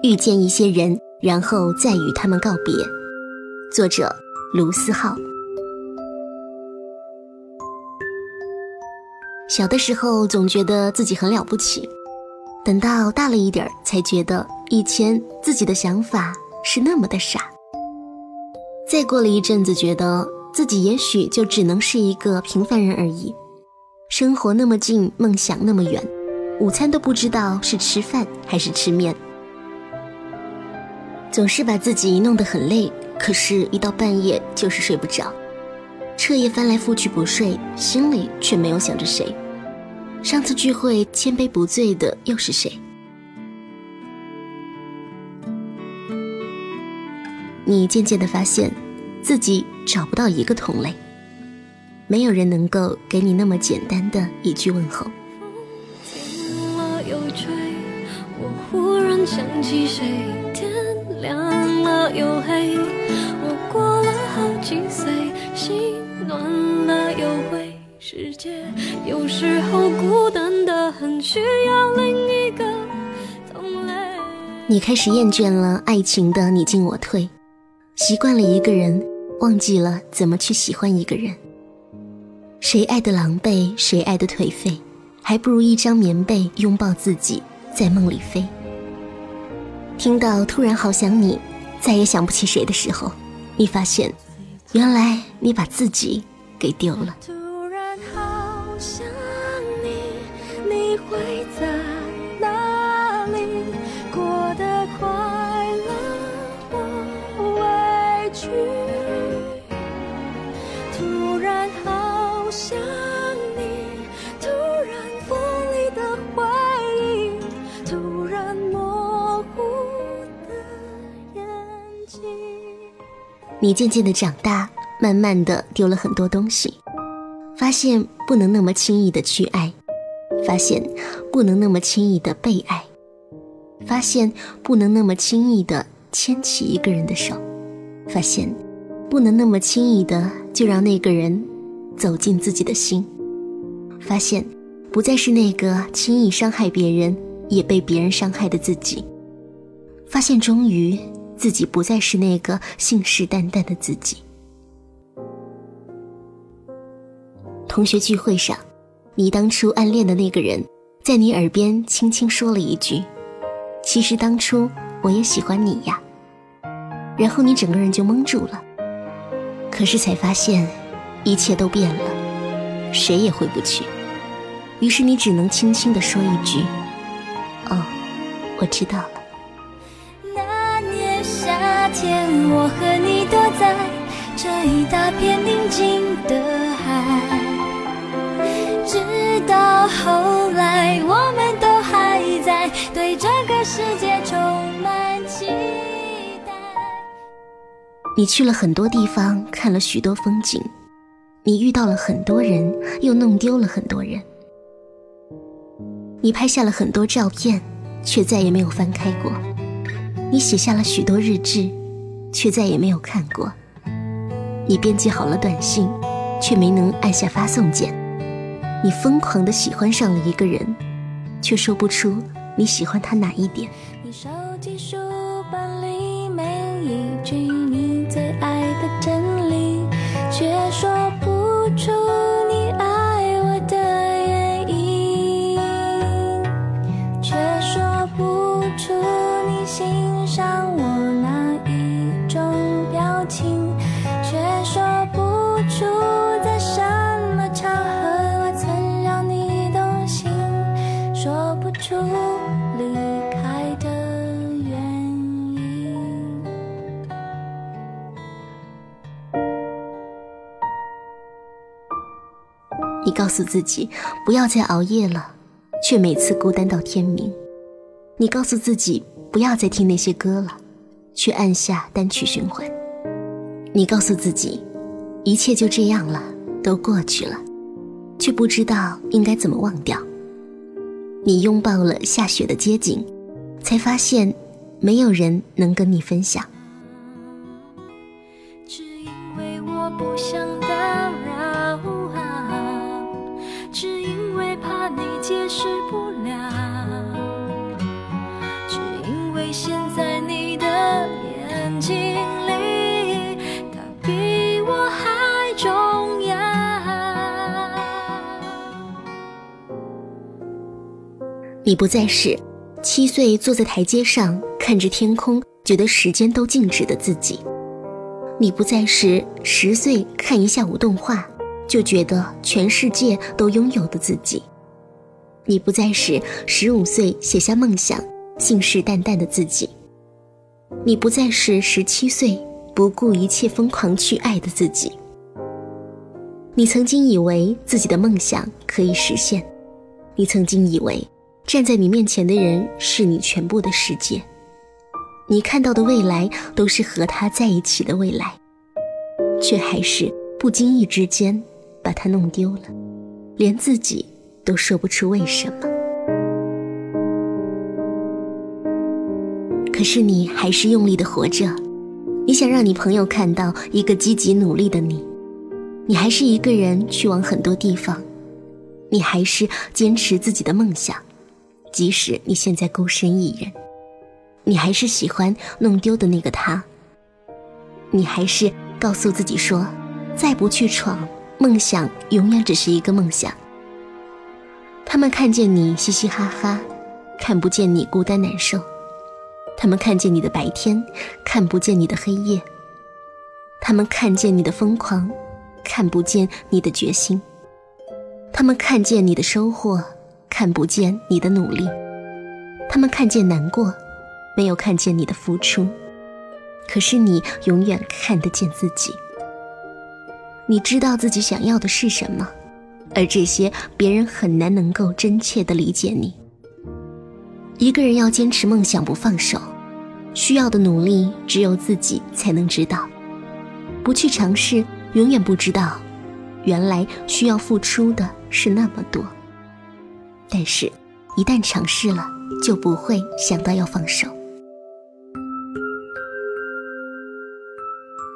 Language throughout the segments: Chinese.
遇见一些人，然后再与他们告别。作者：卢思浩。小的时候总觉得自己很了不起，等到大了一点，才觉得以前自己的想法是那么的傻。再过了一阵子，觉得自己也许就只能是一个平凡人而已。生活那么近，梦想那么远，午餐都不知道是吃饭还是吃面。总是把自己弄得很累，可是，一到半夜就是睡不着，彻夜翻来覆去不睡，心里却没有想着谁。上次聚会千杯不醉的又是谁？你渐渐的发现，自己找不到一个同类，没有人能够给你那么简单的一句问候。我忽然想起谁。又黑，我过了好几岁，心暖了又灰。世界有时候孤单的很，需要另一个同类。你开始厌倦了爱情的你进我退，习惯了一个人，忘记了怎么去喜欢一个人。谁爱的狼狈，谁爱的颓废，还不如一张棉被拥抱自己，在梦里飞。听到突然好想你，再也想不起谁的时候，你发现，原来你把自己给丢了。突然好想你，你会在哪里？过得快乐或委屈？突然好想。你渐渐的长大，慢慢的丢了很多东西，发现不能那么轻易的去爱，发现不能那么轻易的被爱，发现不能那么轻易的牵起一个人的手，发现不能那么轻易的就让那个人走进自己的心，发现不再是那个轻易伤害别人也被别人伤害的自己，发现终于。自己不再是那个信誓旦旦的自己。同学聚会上，你当初暗恋的那个人，在你耳边轻轻说了一句：“其实当初我也喜欢你呀。”然后你整个人就懵住了。可是才发现，一切都变了，谁也回不去。于是你只能轻轻地说一句：“哦，我知道了。”天，我和你躲在这一大片宁静的海，直到后来，我们都还在对这个世界充满期待。你去了很多地方，看了许多风景，你遇到了很多人，又弄丢了很多人。你拍下了很多照片，却再也没有翻开过。你写下了许多日志。却再也没有看过。你编辑好了短信，却没能按下发送键。你疯狂的喜欢上了一个人，却说不出你喜欢他哪一点。你手机书本里每一句你告诉自己不要再熬夜了，却每次孤单到天明。你告诉自己不要再听那些歌了，却按下单曲循环。你告诉自己一切就这样了，都过去了，却不知道应该怎么忘掉。你拥抱了下雪的街景，才发现没有人能跟你分享。只因为我不想是因为怕你解释不了只因为现在你的眼睛里他比我还重要你不再是七岁坐在台阶上看着天空觉得时间都静止的自己。你不再是十岁看一下午动画就觉得全世界都拥有的自己；你不再是十五岁写下梦想、信誓旦旦的自己；你不再是十七岁不顾一切疯狂去爱的自己。你曾经以为自己的梦想可以实现，你曾经以为站在你面前的人是你全部的世界，你看到的未来都是和他在一起的未来，却还是不经意之间把他弄丢了，连自己都说不出为什么。可是你还是用力的活着，你想让你朋友看到一个积极努力的你。你还是一个人去往很多地方，你还是坚持自己的梦想，即使你现在孤身一人，你还是喜欢弄丢的那个他。你还是告诉自己说，再不去闯，梦想永远只是一个梦想。他们看见你嘻嘻哈哈，看不见你孤单难受；他们看见你的白天，看不见你的黑夜；他们看见你的疯狂。看不见你的决心，他们看见你的收获，看不见你的努力；他们看见难过，没有看见你的付出。可是你永远看得见自己，你知道自己想要的是什么，而这些别人很难能够真切的理解你。一个人要坚持梦想不放手，需要的努力只有自己才能知道，不去尝试。永远不知道，原来需要付出的是那么多。但是，一旦尝试了，就不会想到要放手。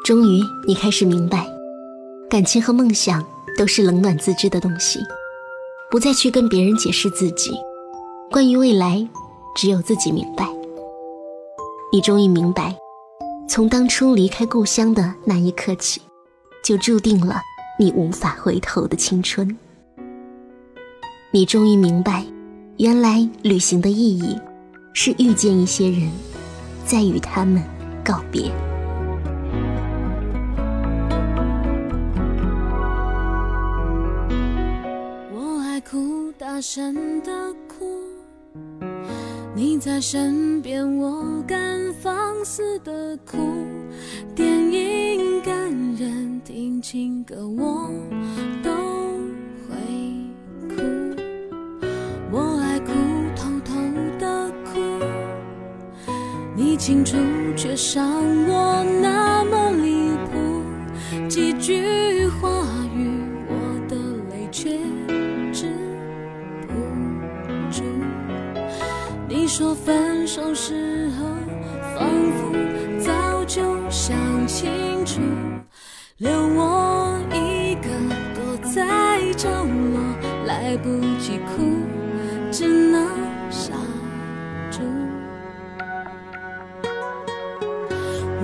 终于，你开始明白，感情和梦想都是冷暖自知的东西，不再去跟别人解释自己。关于未来，只有自己明白。你终于明白，从当初离开故乡的那一刻起。就注定了你无法回头的青春。你终于明白，原来旅行的意义是遇见一些人，再与他们告别。声的哭，你在身边，我敢放肆的哭。电影感人。听情歌我都会哭，我爱哭，偷偷的哭，你清楚却伤我那么离谱，几句清楚。留我一个躲在角落，来不及哭，只能傻住。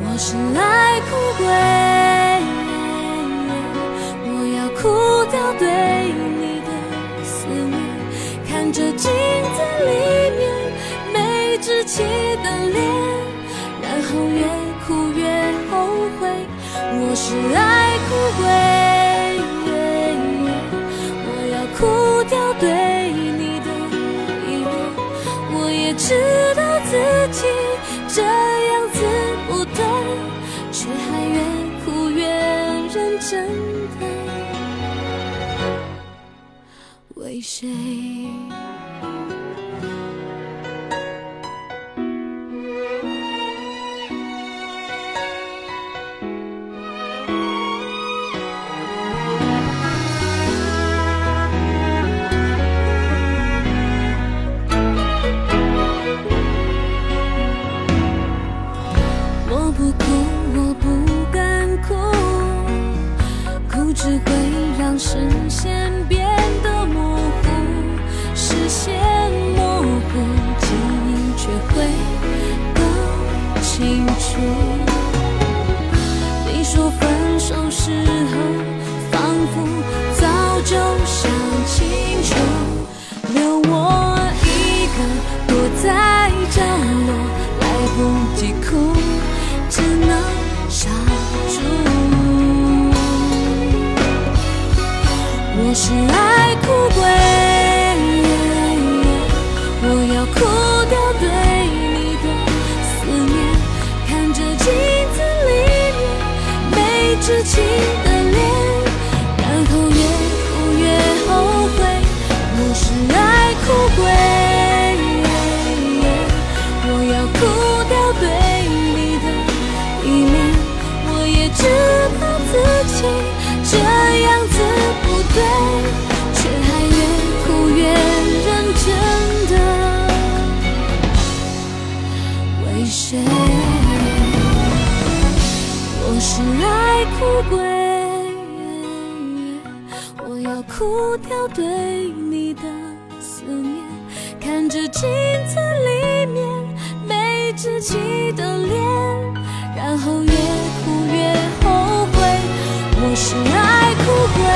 我是爱哭鬼，我要哭掉对你的思念，看着镜子里面没稚气的脸，然后越。是爱哭鬼，我要哭掉对你的依恋。我也知道自己这样子不对，却还越哭越认真的为谁？会让视线变得模糊，视线模糊，记忆却会更清楚。你说分手时候仿佛早就想清楚，留我一个躲在角落。是爱哭鬼，我要哭掉对你的思念，看着镜子里你没稚气的脸，然后越哭越后悔。我是爱哭鬼，我要哭掉对你的依恋，我也知道自己。为谁？我是爱哭鬼，我要哭掉对你的思念，看着镜子里面没稚气的脸，然后越哭越后悔。我是爱哭鬼，